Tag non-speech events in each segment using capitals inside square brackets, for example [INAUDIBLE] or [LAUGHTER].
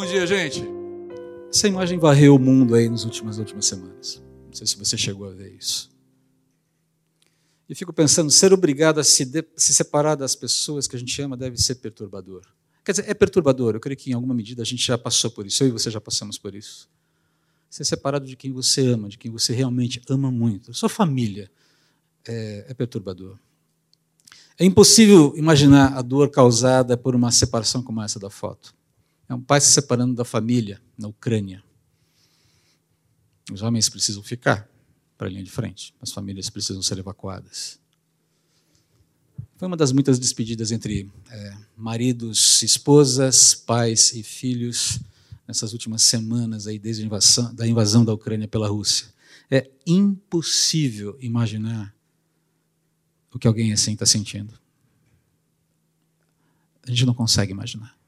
Bom dia, gente. Essa imagem varreu o mundo aí nas últimas, últimas semanas. Não sei se você chegou a ver isso. E fico pensando, ser obrigado a se, de, se separar das pessoas que a gente ama deve ser perturbador. Quer dizer, é perturbador. Eu creio que em alguma medida a gente já passou por isso. Eu e você já passamos por isso. Ser separado de quem você ama, de quem você realmente ama muito. Sua família é, é perturbador. É impossível imaginar a dor causada por uma separação como essa da foto. É um pai se separando da família na Ucrânia. Os homens precisam ficar para a linha de frente, as famílias precisam ser evacuadas. Foi uma das muitas despedidas entre é, maridos, esposas, pais e filhos nessas últimas semanas aí desde a invasão, da invasão da Ucrânia pela Rússia. É impossível imaginar o que alguém assim está sentindo. A gente não consegue imaginar.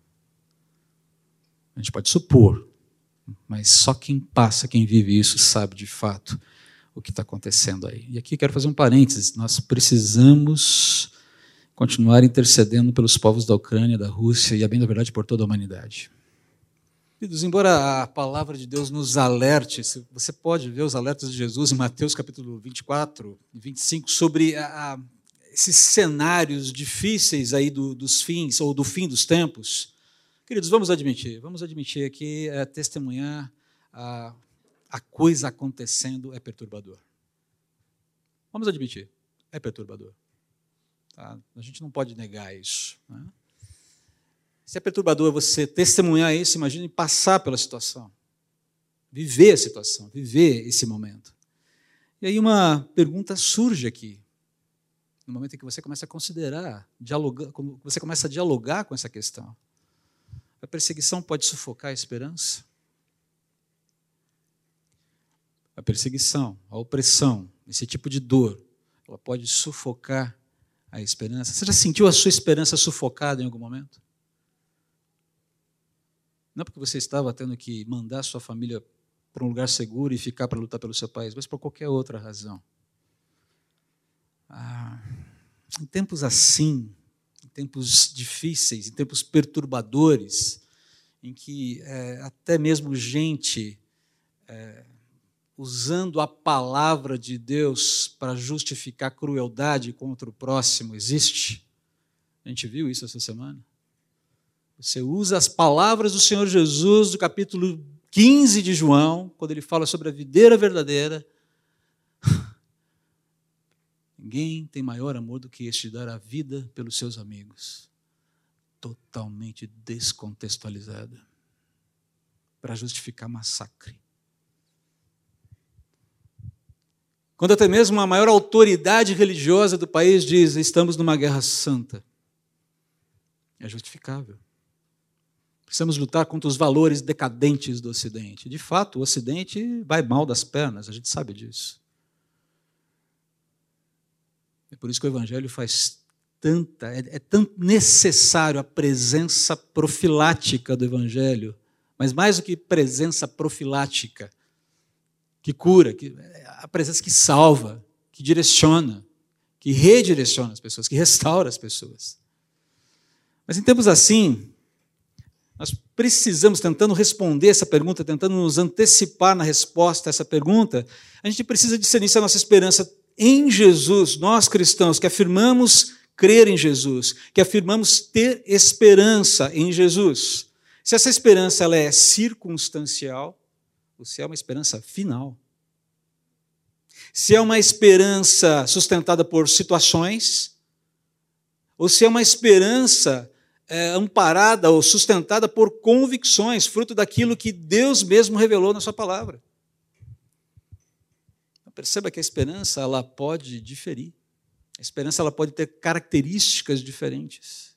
A gente pode supor, mas só quem passa, quem vive isso, sabe de fato o que está acontecendo aí. E aqui quero fazer um parênteses: nós precisamos continuar intercedendo pelos povos da Ucrânia, da Rússia e, a bem da verdade, por toda a humanidade. Queridos, embora a palavra de Deus nos alerte, você pode ver os alertas de Jesus em Mateus capítulo 24 e 25 sobre a, a, esses cenários difíceis aí do, dos fins ou do fim dos tempos. Queridos, vamos admitir, vamos admitir aqui, é, testemunhar a, a coisa acontecendo é perturbador. Vamos admitir, é perturbador. Tá? A gente não pode negar isso. Né? Se é perturbador você testemunhar isso, imagine passar pela situação, viver a situação, viver esse momento. E aí uma pergunta surge aqui, no momento em que você começa a considerar, dialogar, você começa a dialogar com essa questão. A perseguição pode sufocar a esperança? A perseguição, a opressão, esse tipo de dor, ela pode sufocar a esperança? Você já sentiu a sua esperança sufocada em algum momento? Não porque você estava tendo que mandar sua família para um lugar seguro e ficar para lutar pelo seu país, mas por qualquer outra razão. Ah, em tempos assim, em tempos difíceis, em tempos perturbadores, em que é, até mesmo gente é, usando a palavra de Deus para justificar crueldade contra o próximo existe? A gente viu isso essa semana. Você usa as palavras do Senhor Jesus do capítulo 15 de João, quando ele fala sobre a videira verdadeira. [LAUGHS] Ninguém tem maior amor do que este dar a vida pelos seus amigos. Totalmente descontextualizada para justificar massacre. Quando até mesmo a maior autoridade religiosa do país diz: estamos numa guerra santa. É justificável. Precisamos lutar contra os valores decadentes do Ocidente. De fato, o Ocidente vai mal das pernas, a gente sabe disso. É por isso que o Evangelho faz tanta, é, é tão necessário a presença profilática do Evangelho, mas mais do que presença profilática, que cura, que, a presença que salva, que direciona, que redireciona as pessoas, que restaura as pessoas. Mas em tempos assim, nós precisamos, tentando responder essa pergunta, tentando nos antecipar na resposta a essa pergunta, a gente precisa discernir se a nossa esperança em Jesus, nós cristãos que afirmamos crer em Jesus, que afirmamos ter esperança em Jesus. Se essa esperança ela é circunstancial, ou se é uma esperança final se é uma esperança sustentada por situações, ou se é uma esperança é, amparada ou sustentada por convicções, fruto daquilo que Deus mesmo revelou na Sua palavra. Então, perceba que a esperança ela pode diferir. A esperança ela pode ter características diferentes.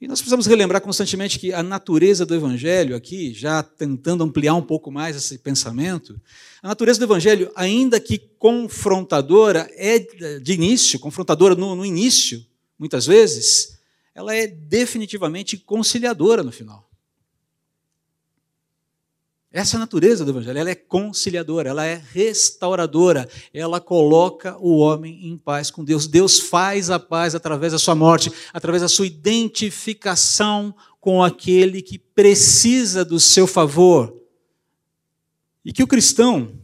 E nós precisamos relembrar constantemente que a natureza do Evangelho, aqui, já tentando ampliar um pouco mais esse pensamento, a natureza do Evangelho, ainda que confrontadora, é de início, confrontadora no, no início, muitas vezes, ela é definitivamente conciliadora no final. Essa é a natureza do Evangelho, ela é conciliadora, ela é restauradora, ela coloca o homem em paz com Deus. Deus faz a paz através da sua morte, através da sua identificação com aquele que precisa do seu favor. E que o cristão,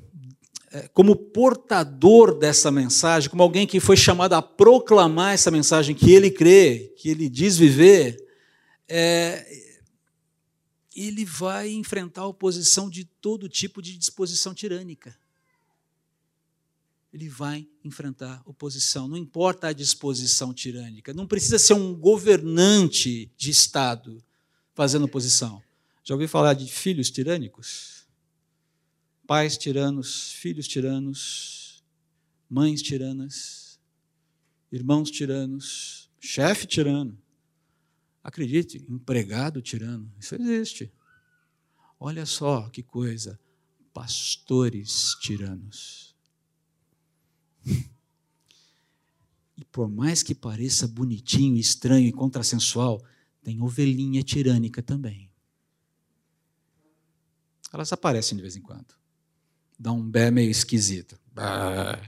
é, como portador dessa mensagem, como alguém que foi chamado a proclamar essa mensagem que ele crê, que ele diz viver, é, ele vai enfrentar a oposição de todo tipo de disposição tirânica. Ele vai enfrentar oposição, não importa a disposição tirânica. Não precisa ser um governante de Estado fazendo oposição. Já ouviu falar de filhos tirânicos? Pais tiranos, filhos tiranos, mães tiranas, irmãos tiranos, chefe tirano. Acredite, empregado tirano, isso existe. Olha só que coisa, pastores tiranos. E por mais que pareça bonitinho, estranho e contrassensual, tem ovelhinha tirânica também. Elas aparecem de vez em quando. Dá um bé meio esquisito. Ah,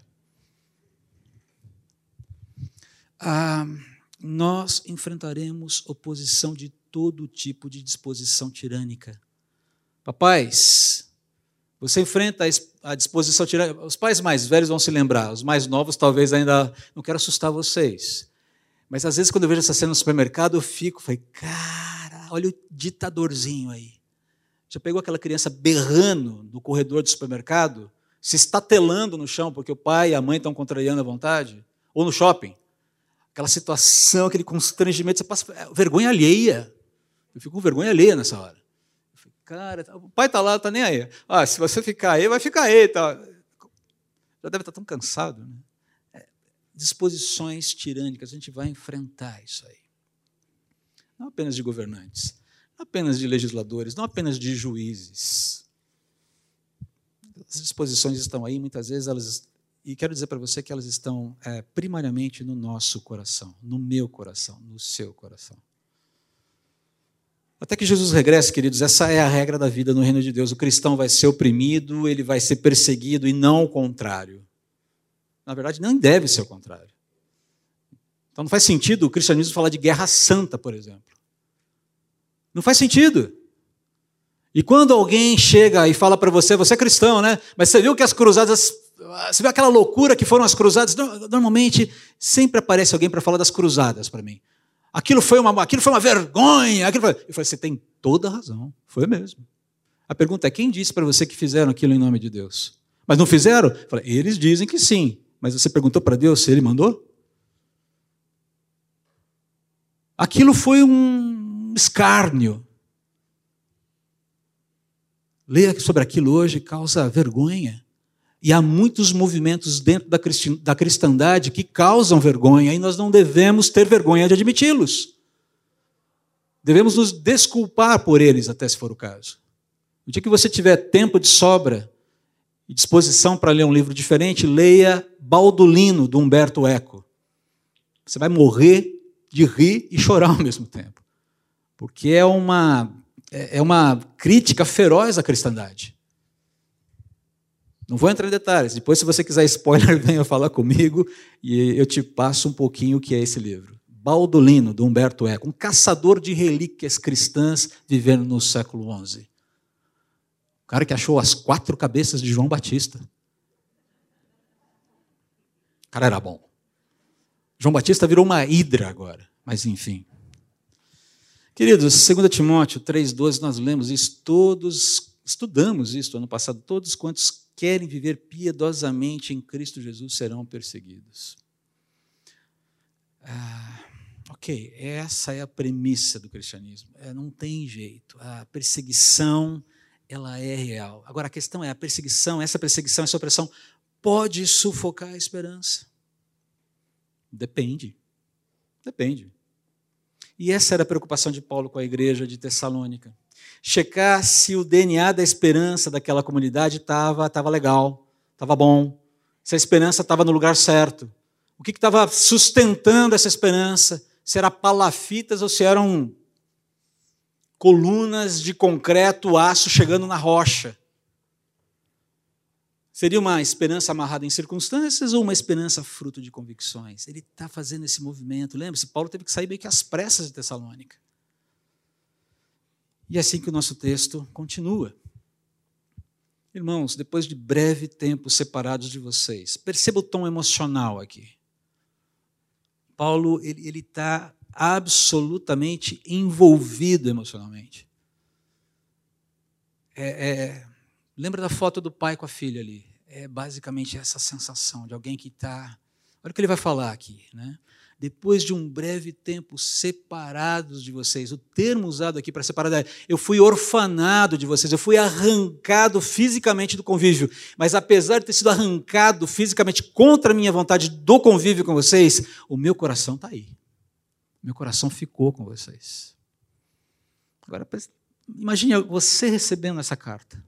nós enfrentaremos oposição de todo tipo de disposição tirânica. Papais, você enfrenta a disposição tirânica. Os pais mais velhos vão se lembrar, os mais novos talvez ainda. Não quero assustar vocês. Mas às vezes, quando eu vejo essa cena no supermercado, eu fico, falei, cara, olha o ditadorzinho aí. Já pegou aquela criança berrando no corredor do supermercado, se estatelando no chão porque o pai e a mãe estão contrariando a vontade? Ou no shopping? Aquela situação, aquele constrangimento, você passa é, vergonha alheia. Eu fico com vergonha alheia nessa hora. Fico, cara, tá, o pai está lá, está nem aí. Ah, se você ficar aí, vai ficar aí. Tá. Já deve estar tão cansado. Né? É, disposições tirânicas, a gente vai enfrentar isso aí. Não apenas de governantes, não apenas de legisladores, não apenas de juízes. As disposições estão aí, muitas vezes elas e quero dizer para você que elas estão é, primariamente no nosso coração, no meu coração, no seu coração. Até que Jesus regresse, queridos, essa é a regra da vida no reino de Deus. O cristão vai ser oprimido, ele vai ser perseguido e não o contrário. Na verdade, não deve ser o contrário. Então não faz sentido o cristianismo falar de guerra santa, por exemplo. Não faz sentido. E quando alguém chega e fala para você, você é cristão, né? Mas você viu que as cruzadas você vê aquela loucura que foram as cruzadas? Normalmente, sempre aparece alguém para falar das cruzadas para mim. Aquilo foi uma, aquilo foi uma vergonha. Aquilo foi... Eu falei, você tem toda a razão. Foi mesmo. A pergunta é: quem disse para você que fizeram aquilo em nome de Deus? Mas não fizeram? Eu falei, eles dizem que sim. Mas você perguntou para Deus se ele mandou? Aquilo foi um escárnio. Leia sobre aquilo hoje causa vergonha. E há muitos movimentos dentro da cristandade que causam vergonha e nós não devemos ter vergonha de admiti-los. Devemos nos desculpar por eles, até se for o caso. No dia que você tiver tempo de sobra e disposição para ler um livro diferente, leia Baldolino, do Humberto Eco. Você vai morrer de rir e chorar ao mesmo tempo. Porque é uma, é, é uma crítica feroz à cristandade. Não vou entrar em detalhes. Depois, se você quiser spoiler, [LAUGHS] venha falar comigo e eu te passo um pouquinho o que é esse livro. Baldolino, do Humberto Eco, um caçador de relíquias cristãs vivendo no século XI. O cara que achou as quatro cabeças de João Batista. O cara era bom. João Batista virou uma hidra agora, mas enfim. Queridos, 2 Timóteo 3,12, nós lemos isso todos, estudamos isso ano passado, todos quantos querem viver piedosamente em Cristo Jesus serão perseguidos. Ah, ok, essa é a premissa do cristianismo. É, não tem jeito. A perseguição, ela é real. Agora, a questão é, a perseguição, essa perseguição, essa opressão, pode sufocar a esperança? Depende. Depende. E essa era a preocupação de Paulo com a igreja de Tessalônica checar se o DNA da esperança daquela comunidade estava tava legal, estava bom, se a esperança estava no lugar certo. O que estava sustentando essa esperança? Se era palafitas ou se eram colunas de concreto, aço chegando na rocha. Seria uma esperança amarrada em circunstâncias ou uma esperança fruto de convicções? Ele está fazendo esse movimento. Lembre-se, Paulo teve que sair meio que às pressas de Tessalônica. E é assim que o nosso texto continua. Irmãos, depois de breve tempo separados de vocês, perceba o tom emocional aqui. Paulo ele está absolutamente envolvido emocionalmente. É, é, lembra da foto do pai com a filha ali? É basicamente essa sensação de alguém que está. Olha o que ele vai falar aqui, né? Depois de um breve tempo separados de vocês. O termo usado aqui para separar é: eu fui orfanado de vocês, eu fui arrancado fisicamente do convívio. Mas apesar de ter sido arrancado fisicamente contra a minha vontade do convívio com vocês, o meu coração está aí. Meu coração ficou com vocês. Agora, imagine você recebendo essa carta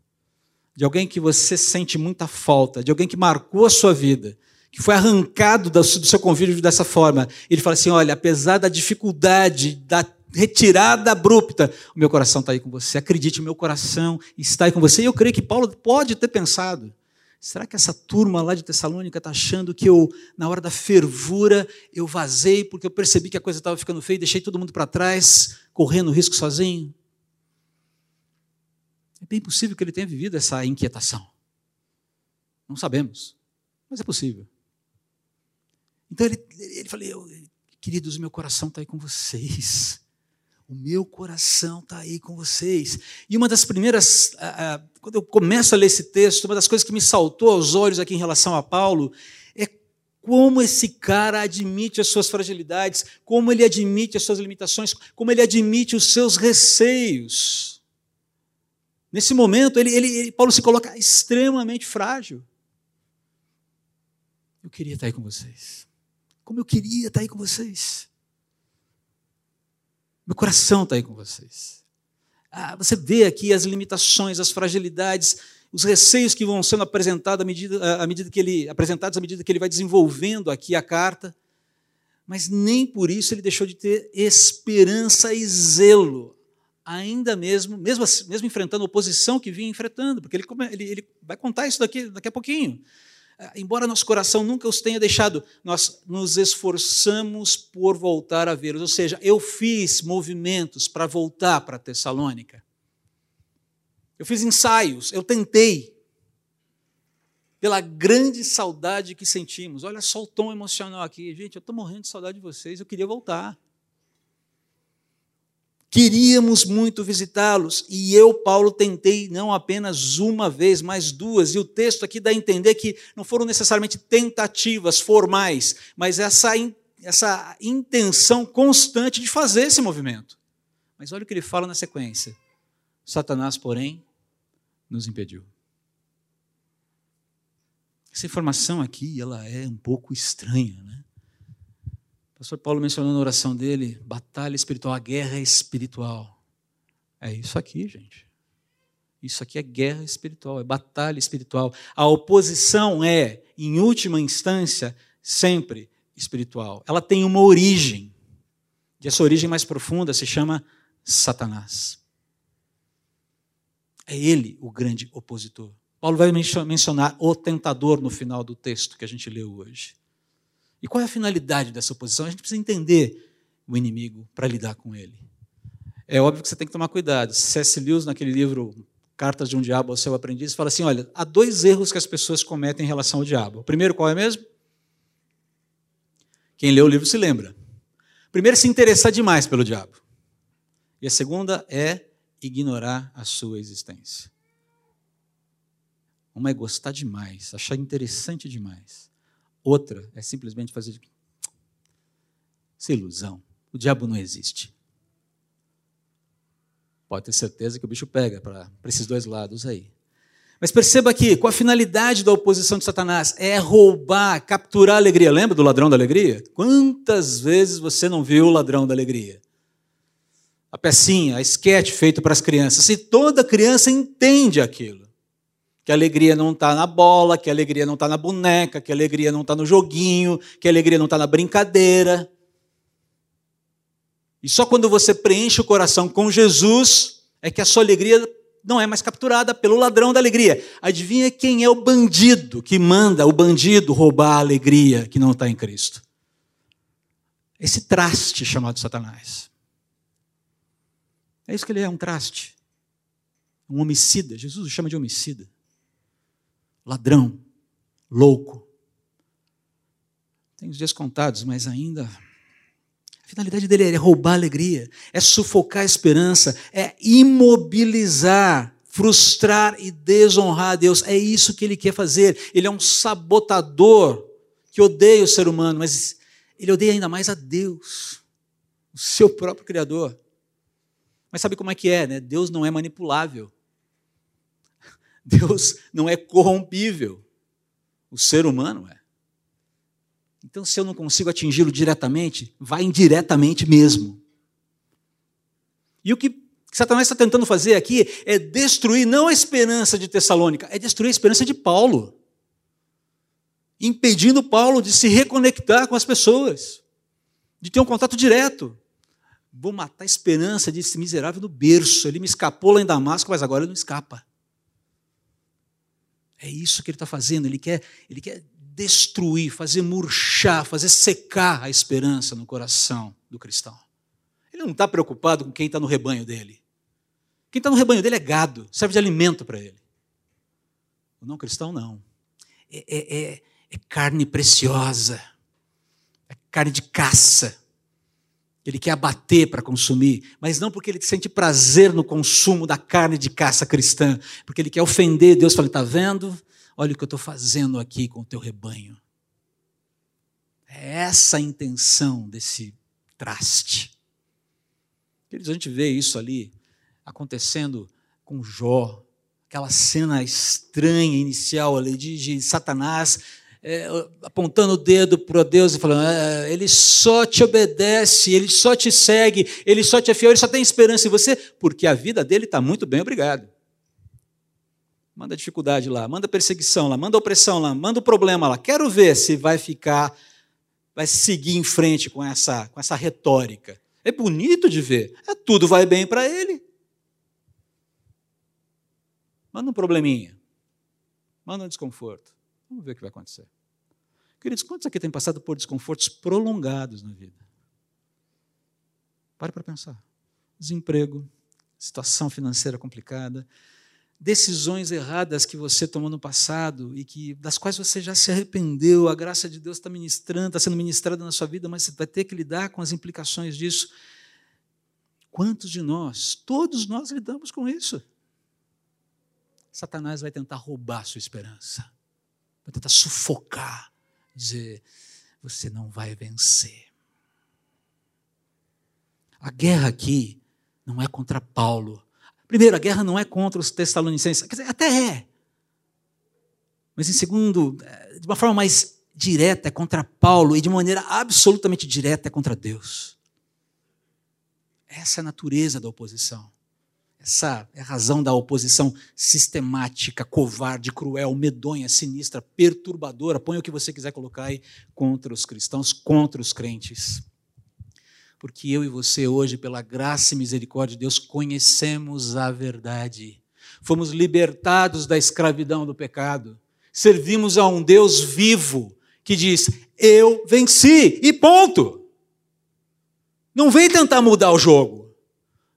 de alguém que você sente muita falta, de alguém que marcou a sua vida que foi arrancado do seu convívio dessa forma. Ele fala assim: olha, apesar da dificuldade, da retirada abrupta, o meu coração está aí com você. Acredite, o meu coração está aí com você. E eu creio que Paulo pode ter pensado. Será que essa turma lá de Tessalônica está achando que eu, na hora da fervura, eu vazei porque eu percebi que a coisa estava ficando feia e deixei todo mundo para trás, correndo risco sozinho? É bem possível que ele tenha vivido essa inquietação. Não sabemos, mas é possível. Então ele, ele falou, queridos, meu coração está aí com vocês. O meu coração está aí com vocês. E uma das primeiras, quando eu começo a ler esse texto, uma das coisas que me saltou aos olhos aqui em relação a Paulo é como esse cara admite as suas fragilidades, como ele admite as suas limitações, como ele admite os seus receios. Nesse momento, ele, ele, Paulo se coloca extremamente frágil. Eu queria estar aí com vocês. Como eu queria estar aí com vocês. Meu coração está aí com vocês. Ah, você vê aqui as limitações, as fragilidades, os receios que vão sendo apresentados à medida, à medida que ele, apresentados à medida que ele vai desenvolvendo aqui a carta. Mas nem por isso ele deixou de ter esperança e zelo, ainda mesmo, mesmo, mesmo enfrentando a oposição que vinha enfrentando, porque ele, ele, ele vai contar isso daqui, daqui a pouquinho. Ah, embora nosso coração nunca os tenha deixado, nós nos esforçamos por voltar a vê-los. Ou seja, eu fiz movimentos para voltar para Tessalônica. Eu fiz ensaios, eu tentei. Pela grande saudade que sentimos. Olha só o tom emocional aqui. Gente, eu estou morrendo de saudade de vocês, eu queria voltar. Queríamos muito visitá-los e eu, Paulo, tentei não apenas uma vez, mas duas. E o texto aqui dá a entender que não foram necessariamente tentativas formais, mas essa, essa intenção constante de fazer esse movimento. Mas olha o que ele fala na sequência: Satanás, porém, nos impediu. Essa informação aqui, ela é um pouco estranha, né? Pastor Paulo mencionou na oração dele, batalha espiritual, a guerra espiritual. É isso aqui, gente. Isso aqui é guerra espiritual, é batalha espiritual. A oposição é, em última instância, sempre espiritual. Ela tem uma origem. E essa origem mais profunda se chama Satanás. É ele o grande opositor. Paulo vai mencionar o tentador no final do texto que a gente leu hoje. E qual é a finalidade dessa oposição? A gente precisa entender o inimigo para lidar com ele. É óbvio que você tem que tomar cuidado. C.S. Lewis, naquele livro Cartas de um Diabo ao Seu Aprendiz, fala assim: olha, há dois erros que as pessoas cometem em relação ao diabo. O primeiro, qual é mesmo? Quem lê o livro se lembra. primeiro, se interessar demais pelo diabo. E a segunda é ignorar a sua existência. Uma é gostar demais, achar interessante demais. Outra é simplesmente fazer. É ilusão. O diabo não existe. Pode ter certeza que o bicho pega para esses dois lados aí. Mas perceba aqui, qual a finalidade da oposição de Satanás? É roubar, capturar a alegria. Lembra do ladrão da alegria? Quantas vezes você não viu o ladrão da alegria? A pecinha, a esquete feito para as crianças. E toda criança entende aquilo que a alegria não está na bola, que a alegria não está na boneca, que a alegria não está no joguinho, que a alegria não está na brincadeira. E só quando você preenche o coração com Jesus é que a sua alegria não é mais capturada pelo ladrão da alegria. Adivinha quem é o bandido que manda o bandido roubar a alegria que não está em Cristo? Esse traste chamado Satanás. É isso que ele é, um traste. Um homicida. Jesus o chama de homicida. Ladrão. Louco. Tem os dias contados, mas ainda. A finalidade dele é roubar a alegria, é sufocar a esperança, é imobilizar, frustrar e desonrar a Deus. É isso que ele quer fazer. Ele é um sabotador que odeia o ser humano, mas ele odeia ainda mais a Deus, o seu próprio Criador. Mas sabe como é que é, né? Deus não é manipulável. Deus não é corrompível. O ser humano é. Então, se eu não consigo atingi-lo diretamente, vai indiretamente mesmo. E o que Satanás está tentando fazer aqui é destruir não a esperança de Tessalônica, é destruir a esperança de Paulo. Impedindo Paulo de se reconectar com as pessoas, de ter um contato direto. Vou matar a esperança desse miserável no berço. Ele me escapou lá em Damasco, mas agora ele não escapa. É isso que ele está fazendo. Ele quer, ele quer destruir, fazer murchar, fazer secar a esperança no coração do cristão. Ele não está preocupado com quem está no rebanho dele. Quem está no rebanho dele é gado, serve de alimento para ele. O não cristão, não. É, é, é, é carne preciosa, é carne de caça. Ele quer abater para consumir, mas não porque ele sente prazer no consumo da carne de caça cristã, porque ele quer ofender Deus, falando: está vendo? Olha o que eu estou fazendo aqui com o teu rebanho. É essa a intenção desse traste. Queridos, a gente vê isso ali acontecendo com Jó, aquela cena estranha inicial ali de, de Satanás é, apontando o dedo para Deus e falando: ah, Ele só te obedece, ele só te segue, ele só te é fiel, ele só tem esperança em você, porque a vida dele está muito bem, obrigado. Manda dificuldade lá, manda perseguição lá, manda opressão lá, manda o problema lá. Quero ver se vai ficar, vai seguir em frente com essa, com essa retórica. É bonito de ver. É, tudo vai bem para ele. Manda um probleminha. Manda um desconforto. Vamos ver o que vai acontecer. Queridos, quantos aqui têm passado por desconfortos prolongados na vida? Pare para pensar. Desemprego, situação financeira complicada, decisões erradas que você tomou no passado e que das quais você já se arrependeu, a graça de Deus está ministrando, está sendo ministrada na sua vida, mas você vai ter que lidar com as implicações disso. Quantos de nós, todos nós lidamos com isso? Satanás vai tentar roubar sua esperança, vai tentar sufocar, dizer: você não vai vencer. A guerra aqui não é contra Paulo, Primeiro, a guerra não é contra os tessalonicenses, quer dizer, até é. Mas em segundo, é, de uma forma mais direta, é contra Paulo, e de maneira absolutamente direta, é contra Deus. Essa é a natureza da oposição. Essa é a razão da oposição sistemática, covarde, cruel, medonha, sinistra, perturbadora. Põe o que você quiser colocar aí contra os cristãos, contra os crentes porque eu e você hoje, pela graça e misericórdia de Deus, conhecemos a verdade. Fomos libertados da escravidão do pecado. Servimos a um Deus vivo que diz: Eu venci e ponto. Não vem tentar mudar o jogo.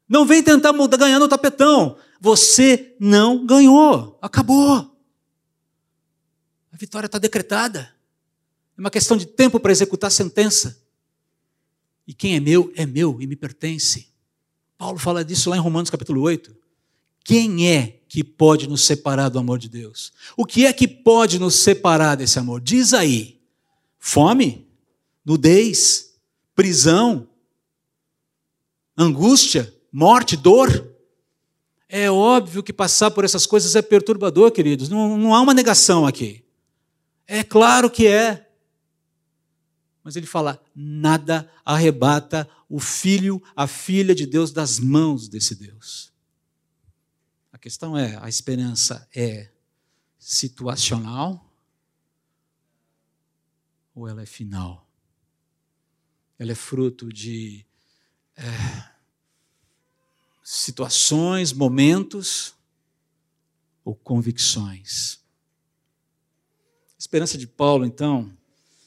Não vem tentar mudar, ganhar no tapetão. Você não ganhou. Acabou. A vitória está decretada. É uma questão de tempo para executar a sentença. E quem é meu, é meu e me pertence. Paulo fala disso lá em Romanos capítulo 8. Quem é que pode nos separar do amor de Deus? O que é que pode nos separar desse amor? Diz aí: fome, nudez, prisão, angústia, morte, dor. É óbvio que passar por essas coisas é perturbador, queridos. Não, não há uma negação aqui. É claro que é. Mas ele fala: nada arrebata o filho, a filha de Deus das mãos desse Deus. A questão é: a esperança é situacional ou ela é final? Ela é fruto de é, situações, momentos ou convicções? A esperança de Paulo, então,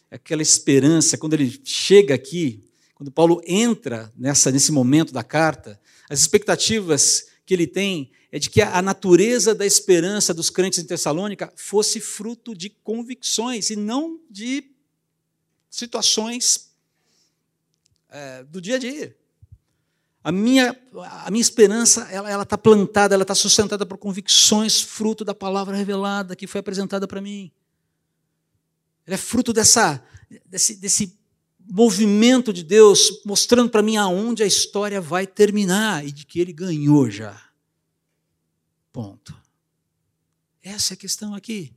aquela esperança, quando ele chega aqui, quando Paulo entra nessa, nesse momento da carta, As expectativas que ele tem é de que a natureza da esperança dos crentes em Tessalônica fosse fruto de convicções e não de situações é, do dia a dia. A minha, a minha esperança ela está plantada, ela está sustentada por convicções, fruto da palavra revelada que foi apresentada para mim. Ela é fruto dessa, desse, desse movimento de Deus mostrando para mim aonde a história vai terminar e de que ele ganhou já. Ponto. Essa é a questão aqui.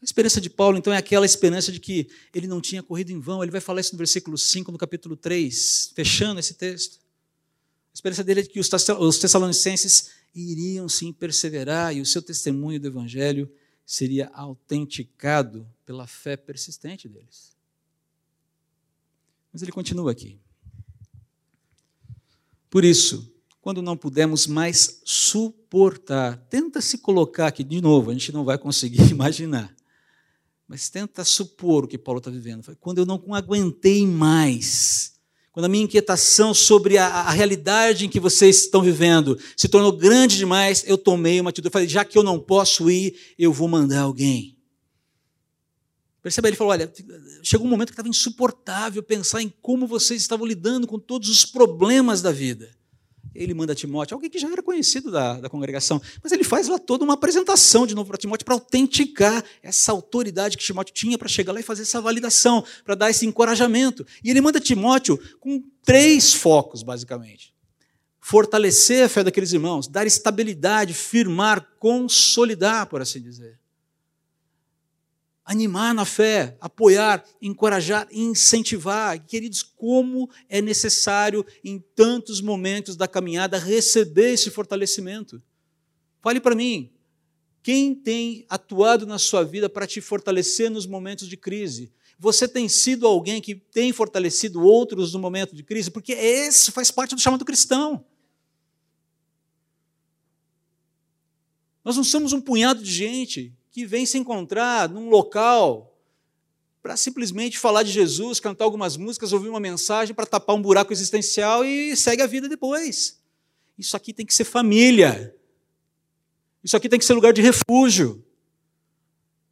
A esperança de Paulo, então, é aquela esperança de que ele não tinha corrido em vão. Ele vai falar isso no versículo 5, no capítulo 3, fechando esse texto. A esperança dele é que os tessalonicenses iriam sim perseverar e o seu testemunho do evangelho seria autenticado pela fé persistente deles. Mas ele continua aqui. Por isso, quando não pudermos mais suportar, tenta se colocar aqui de novo, a gente não vai conseguir [LAUGHS] imaginar. Mas tenta supor o que Paulo está vivendo. Quando eu não aguentei mais, quando a minha inquietação sobre a, a, realidade em que vocês estão vivendo se tornou grande demais, eu tomei uma atitude. Eu falei, já que eu não posso ir, eu vou mandar alguém. Percebe? Ele falou: olha, chegou um momento que estava insuportável pensar em como vocês estavam lidando com todos os problemas da vida. Ele manda Timóteo, alguém que já era conhecido da, da congregação, mas ele faz lá toda uma apresentação de novo para Timóteo para autenticar essa autoridade que Timóteo tinha para chegar lá e fazer essa validação, para dar esse encorajamento. E ele manda Timóteo com três focos, basicamente: fortalecer a fé daqueles irmãos, dar estabilidade, firmar, consolidar, por assim dizer animar na fé, apoiar, encorajar, incentivar. Queridos, como é necessário em tantos momentos da caminhada receber esse fortalecimento. Fale para mim, quem tem atuado na sua vida para te fortalecer nos momentos de crise? Você tem sido alguém que tem fortalecido outros no momento de crise? Porque esse faz parte do chamado cristão. Nós não somos um punhado de gente que vem se encontrar num local para simplesmente falar de Jesus, cantar algumas músicas, ouvir uma mensagem para tapar um buraco existencial e segue a vida depois. Isso aqui tem que ser família. Isso aqui tem que ser lugar de refúgio,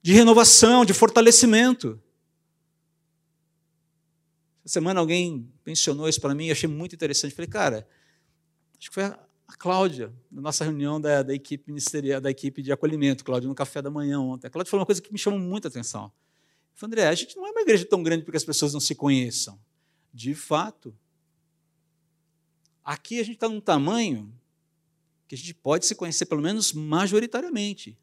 de renovação, de fortalecimento. Essa semana alguém mencionou isso para mim achei muito interessante. Falei, cara, acho que foi a Cláudia, na nossa reunião da, da, equipe ministerial, da equipe de acolhimento, Cláudia, no café da manhã ontem. A Cláudia falou uma coisa que me chamou muita atenção. Eu falei, André, a gente não é uma igreja tão grande porque as pessoas não se conheçam. De fato. Aqui a gente está num tamanho que a gente pode se conhecer, pelo menos majoritariamente.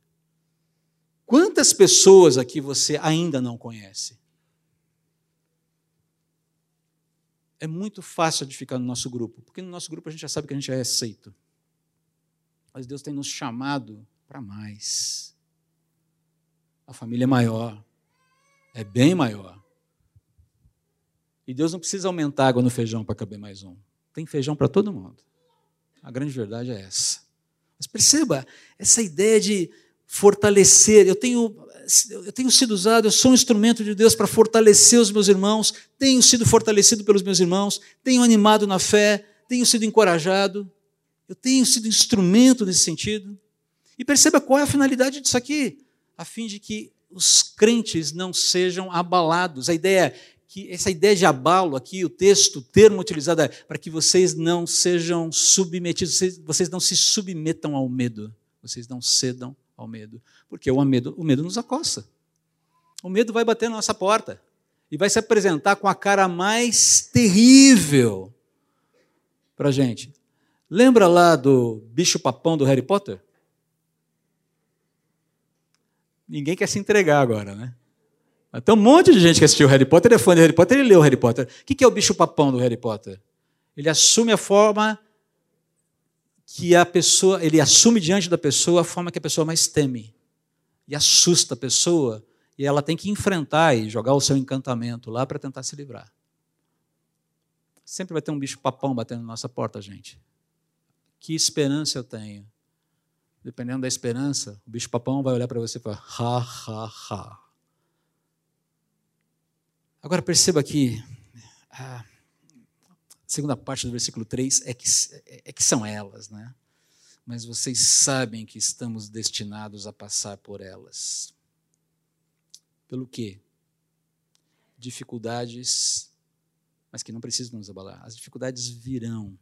Quantas pessoas aqui você ainda não conhece? É muito fácil de ficar no nosso grupo, porque no nosso grupo a gente já sabe que a gente é aceito. Mas Deus tem nos chamado para mais. A família é maior, é bem maior. E Deus não precisa aumentar água no feijão para caber mais um. Tem feijão para todo mundo. A grande verdade é essa. Mas perceba, essa ideia de fortalecer. Eu tenho eu tenho sido usado, eu sou um instrumento de Deus para fortalecer os meus irmãos, tenho sido fortalecido pelos meus irmãos, tenho animado na fé, tenho sido encorajado, eu tenho sido instrumento nesse sentido. E perceba qual é a finalidade disso aqui, a fim de que os crentes não sejam abalados. A ideia que essa ideia de abalo aqui, o texto, o termo utilizado é para que vocês não sejam submetidos, vocês não se submetam ao medo, vocês não cedam ao medo, porque o medo, o medo nos acossa. O medo vai bater na nossa porta e vai se apresentar com a cara mais terrível para gente. Lembra lá do bicho papão do Harry Potter? Ninguém quer se entregar agora, né? Mas tem um monte de gente que assistiu Harry Potter, é fã de Harry Potter e leu Harry Potter. O que é o bicho papão do Harry Potter? Ele assume a forma que a pessoa, ele assume diante da pessoa a forma que a pessoa mais teme e assusta a pessoa e ela tem que enfrentar e jogar o seu encantamento lá para tentar se livrar. Sempre vai ter um bicho papão batendo na nossa porta, gente. Que esperança eu tenho? Dependendo da esperança, o bicho papão vai olhar para você e falar: ha, ha, ha. Agora perceba aqui, ah, segunda parte do versículo 3 é que, é que são elas, né? Mas vocês sabem que estamos destinados a passar por elas. Pelo quê? Dificuldades, mas que não precisam nos abalar. As dificuldades virão.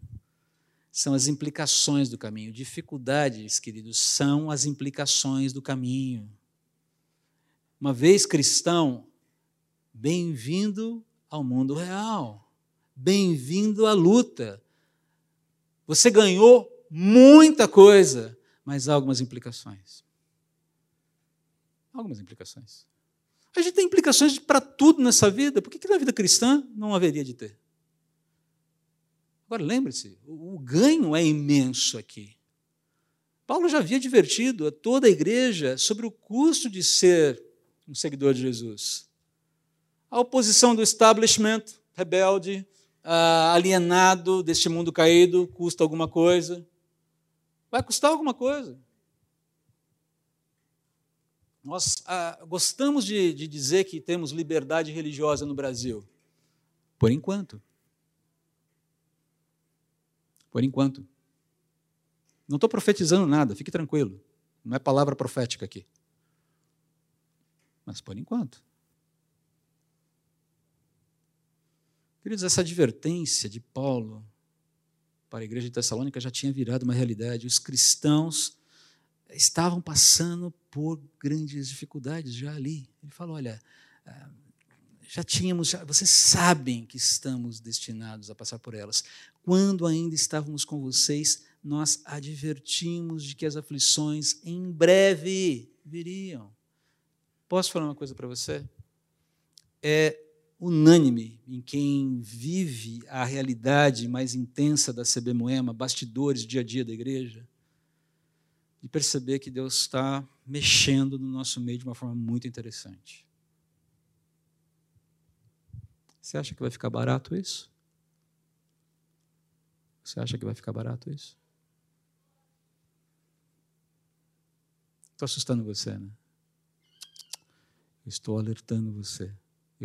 São as implicações do caminho. Dificuldades, queridos, são as implicações do caminho. Uma vez cristão, bem-vindo ao mundo real. Bem-vindo à luta. Você ganhou muita coisa, mas há algumas implicações. Algumas implicações. A gente tem implicações para tudo nessa vida, por que, que na vida cristã não haveria de ter? Agora lembre-se, o ganho é imenso aqui. Paulo já havia advertido a toda a igreja sobre o custo de ser um seguidor de Jesus. A oposição do establishment rebelde, uh, alienado deste mundo caído, custa alguma coisa. Vai custar alguma coisa. Nós uh, gostamos de, de dizer que temos liberdade religiosa no Brasil. Por enquanto. Por enquanto. Não estou profetizando nada, fique tranquilo. Não é palavra profética aqui. Mas por enquanto. Queridos, essa advertência de Paulo para a igreja de Tessalônica já tinha virado uma realidade. Os cristãos estavam passando por grandes dificuldades já ali. Ele falou: olha, ah, já tínhamos, já, vocês sabem que estamos destinados a passar por elas. Quando ainda estávamos com vocês, nós advertimos de que as aflições em breve viriam. Posso falar uma coisa para você? É unânime em quem vive a realidade mais intensa da CB Moema, bastidores, dia a dia da igreja, de perceber que Deus está mexendo no nosso meio de uma forma muito interessante. Você acha que vai ficar barato isso? Você acha que vai ficar barato isso? Estou assustando você, né? Estou alertando você.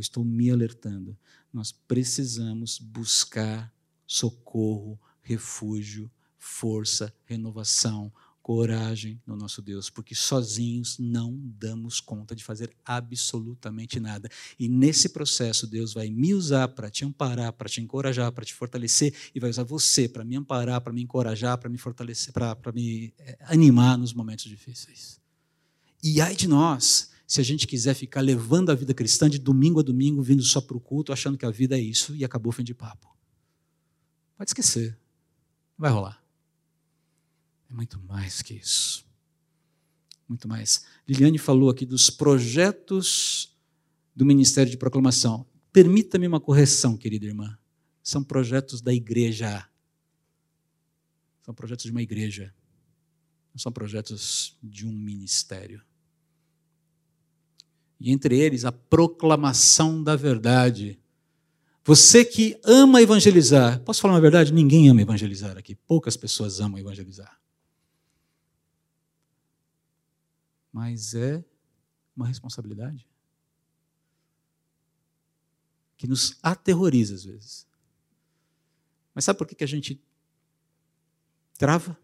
Eu estou me alertando. Nós precisamos buscar socorro, refúgio, força, renovação, coragem no nosso Deus, porque sozinhos não damos conta de fazer absolutamente nada. E nesse processo, Deus vai me usar para te amparar, para te encorajar, para te fortalecer, e vai usar você para me amparar, para me encorajar, para me fortalecer, para me eh, animar nos momentos difíceis. E ai de nós se a gente quiser ficar levando a vida cristã de domingo a domingo, vindo só para o culto, achando que a vida é isso e acabou o fim de papo. Pode esquecer. Não vai rolar. É muito mais que isso. Muito mais. Liliane falou aqui dos projetos do Ministério de Proclamação. Permita-me uma correção, querida irmã. São projetos da igreja. São projetos de uma igreja. Não são projetos de um ministério e entre eles a proclamação da verdade. Você que ama evangelizar, posso falar uma verdade? Ninguém ama evangelizar aqui, poucas pessoas amam evangelizar. Mas é uma responsabilidade que nos aterroriza às vezes. Mas sabe por que a gente trava?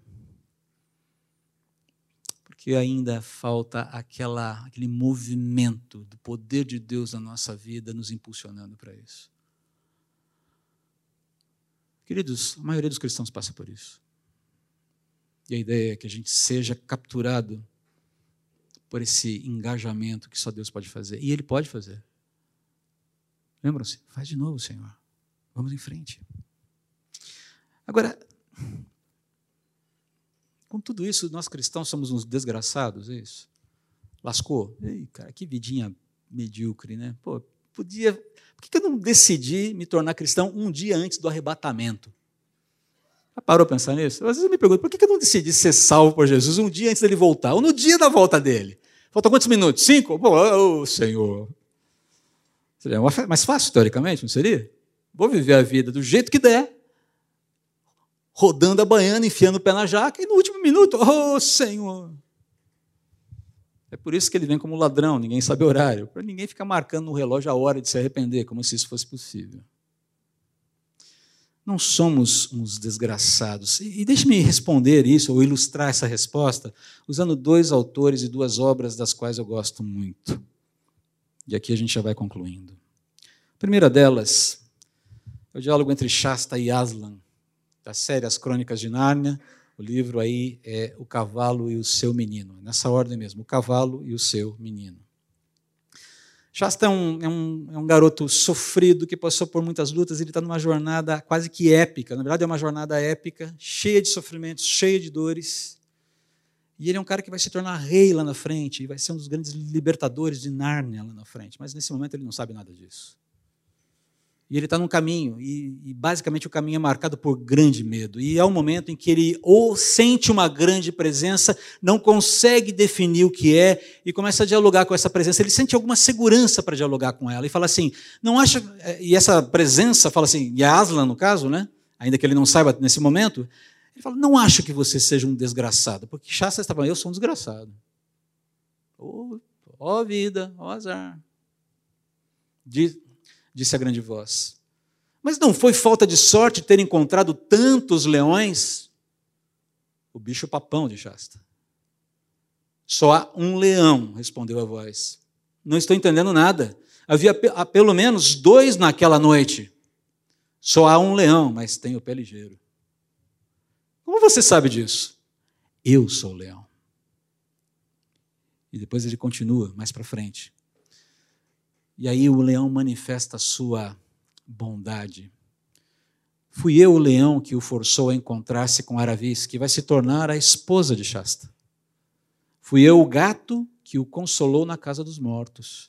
Que ainda falta aquela, aquele movimento do poder de Deus na nossa vida nos impulsionando para isso. Queridos, a maioria dos cristãos passa por isso. E a ideia é que a gente seja capturado por esse engajamento que só Deus pode fazer. E Ele pode fazer. Lembram-se? Faz de novo, Senhor. Vamos em frente. Agora, com tudo isso, nós cristãos somos uns desgraçados, é isso? Lascou? Ei, cara, que vidinha medíocre, né? Pô, podia. Por que eu não decidi me tornar cristão um dia antes do arrebatamento? Já parou a pensar nisso? Às vezes eu me pergunto, por que eu não decidi ser salvo por Jesus um dia antes dele voltar? Ou no dia da volta dele? Faltam quantos minutos? Cinco? Pô, oh, Senhor. Seria mais fácil, teoricamente, não seria? Vou viver a vida do jeito que der rodando a baiana, enfiando o pé na jaca, e no último minuto, oh Senhor! É por isso que ele vem como ladrão, ninguém sabe o horário, para ninguém ficar marcando no relógio a hora de se arrepender, como se isso fosse possível. não somos uns desgraçados. E, e deixe-me responder isso, ou ilustrar essa resposta, usando dois autores e duas obras das quais eu gosto muito. E aqui a gente já vai concluindo. A primeira delas é o diálogo entre Shasta e Aslan, da série As Crônicas de Nárnia. O livro aí é O Cavalo e o Seu Menino. Nessa ordem mesmo, O Cavalo e o Seu Menino. Shasta é um, é, um, é um, garoto sofrido que passou por muitas lutas, ele está numa jornada quase que épica. Na verdade, é uma jornada épica, cheia de sofrimentos, cheia de dores. E ele é um cara que vai se tornar rei lá na frente, e vai ser um dos grandes libertadores de Nárnia lá na frente. Mas nesse momento ele não sabe nada disso. E ele está num caminho, e, e, basicamente o caminho é marcado por grande medo. E é um momento em que ele ou sente uma grande presença, não consegue definir o que é, e começa a dialogar com essa presença. Ele sente alguma segurança para dialogar com ela, e fala assim: não acha. Eh, e essa presença fala assim, e a Aslan, no caso, né? ainda que ele não saiba nesse momento, ele fala: não acho que você seja um desgraçado, porque Shasta estava, eu sou um desgraçado. Ó oh, oh vida, ó oh azar. Diz, disse a grande voz. Mas não foi falta de sorte ter encontrado tantos leões? O bicho papão de Shasta. Só há um leão, respondeu a voz. Não estou entendendo nada. Havia pelo menos dois naquela noite. Só há um leão, mas tem o pé ligeiro. Como você sabe disso? Eu sou o leão. E depois ele continua mais para frente. E aí o leão manifesta a sua bondade. Fui eu o leão que o forçou a encontrar-se com Aravis, que vai se tornar a esposa de Shasta. Fui eu o gato que o consolou na casa dos mortos.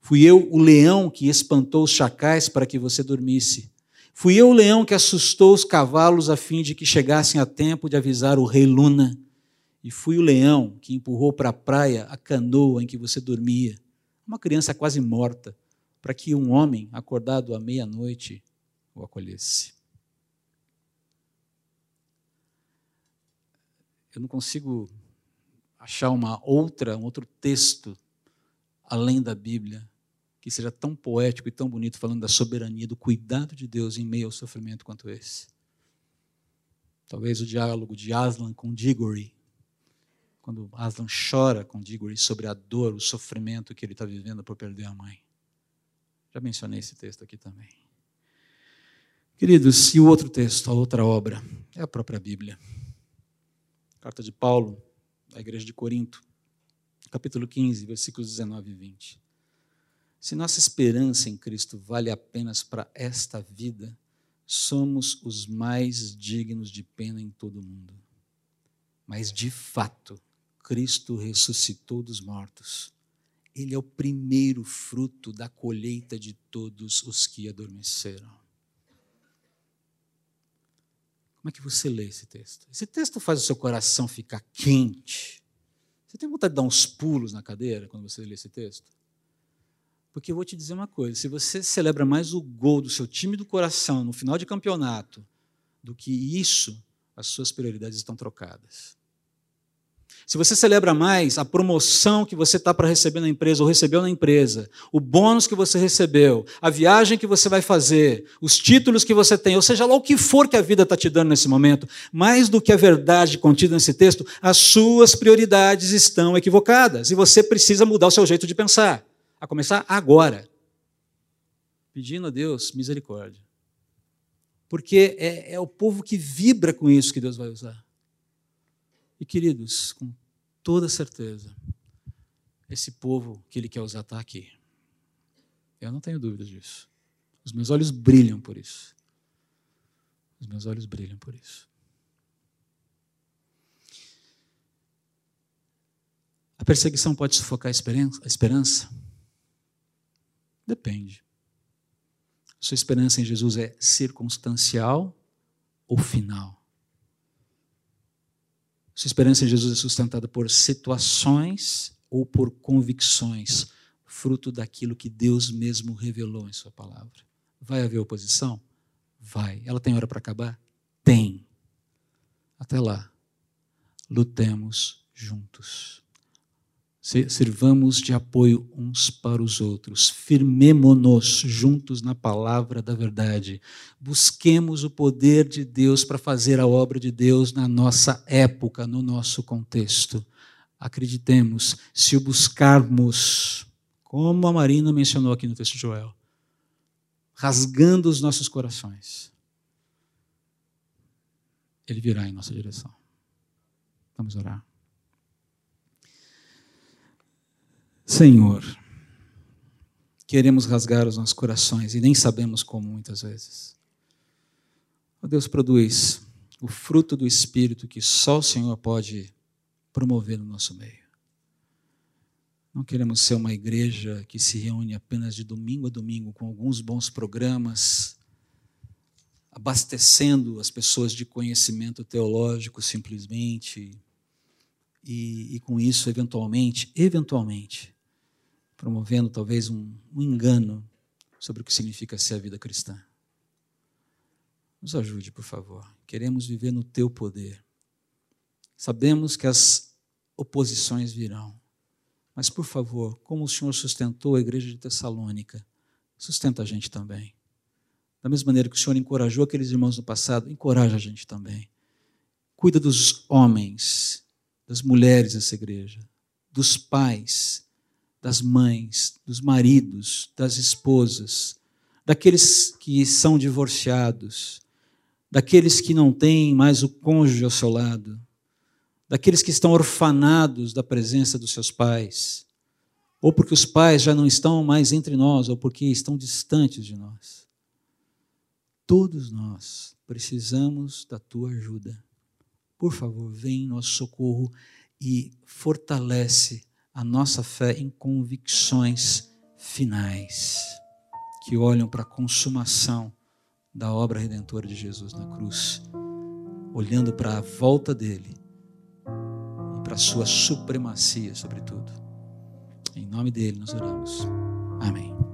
Fui eu o leão que espantou os chacais para que você dormisse. Fui eu o leão que assustou os cavalos a fim de que chegassem a tempo de avisar o rei Luna. E fui o leão que empurrou para a praia a canoa em que você dormia uma criança quase morta, para que um homem acordado à meia-noite o acolhesse. Eu não consigo achar uma outra, um outro texto além da Bíblia que seja tão poético e tão bonito falando da soberania, do cuidado de Deus em meio ao sofrimento quanto esse. Talvez o diálogo de Aslan com Diggory, quando Aslan chora com Diggory sobre a dor, o sofrimento que ele está vivendo por perder a mãe. Já mencionei esse texto aqui também. Queridos, e o outro texto, a outra obra, é a própria Bíblia. Carta de Paulo, à igreja de Corinto, capítulo 15, versículos 19 e 20. Se nossa esperança em Cristo vale apenas para esta vida, somos os mais dignos de pena em todo o mundo. Mas, de fato, Cristo ressuscitou dos mortos. Ele é o primeiro fruto da colheita de todos os que adormeceram. Como é que você lê esse texto? Esse texto faz o seu coração ficar quente. Você tem vontade de dar uns pulos na cadeira quando você lê esse texto? Porque eu vou te dizer uma coisa: se você celebra mais o gol do seu time do coração no final de campeonato do que isso, as suas prioridades estão trocadas. Se você celebra mais a promoção que você está para receber na empresa ou recebeu na empresa, o bônus que você recebeu, a viagem que você vai fazer, os títulos que você tem, ou seja lá o que for que a vida está te dando nesse momento, mais do que a verdade contida nesse texto, as suas prioridades estão equivocadas e você precisa mudar o seu jeito de pensar, a começar agora, pedindo a Deus misericórdia. Porque é, é o povo que vibra com isso que Deus vai usar. E queridos, com toda certeza, esse povo que ele quer usar está aqui. Eu não tenho dúvidas disso. Os meus olhos brilham por isso. Os meus olhos brilham por isso. A perseguição pode sufocar a esperança? Depende. Sua esperança em Jesus é circunstancial ou final? Sua esperança em Jesus é sustentada por situações ou por convicções, fruto daquilo que Deus mesmo revelou em Sua palavra. Vai haver oposição? Vai. Ela tem hora para acabar? Tem. Até lá, lutemos juntos. Sirvamos de apoio uns para os outros. Firmemo-nos juntos na palavra da verdade. Busquemos o poder de Deus para fazer a obra de Deus na nossa época, no nosso contexto. Acreditemos, se o buscarmos, como a Marina mencionou aqui no texto de Joel, rasgando os nossos corações, ele virá em nossa direção. Vamos orar. Senhor, queremos rasgar os nossos corações e nem sabemos como muitas vezes. Oh Deus, produz o fruto do Espírito que só o Senhor pode promover no nosso meio. Não queremos ser uma igreja que se reúne apenas de domingo a domingo com alguns bons programas, abastecendo as pessoas de conhecimento teológico simplesmente, e, e com isso, eventualmente, eventualmente, promovendo talvez um, um engano sobre o que significa ser a vida cristã. Nos ajude, por favor. Queremos viver no teu poder. Sabemos que as oposições virão. Mas, por favor, como o Senhor sustentou a igreja de Tessalônica, sustenta a gente também. Da mesma maneira que o Senhor encorajou aqueles irmãos no passado, encoraja a gente também. Cuida dos homens, das mulheres dessa igreja, dos pais, das mães, dos maridos, das esposas, daqueles que são divorciados, daqueles que não têm mais o cônjuge ao seu lado, daqueles que estão orfanados da presença dos seus pais, ou porque os pais já não estão mais entre nós, ou porque estão distantes de nós. Todos nós precisamos da tua ajuda. Por favor, vem em nosso socorro e fortalece a nossa fé em convicções finais, que olham para a consumação da obra redentora de Jesus na cruz, olhando para a volta dele e para a sua supremacia sobre tudo. Em nome dele nós oramos. Amém.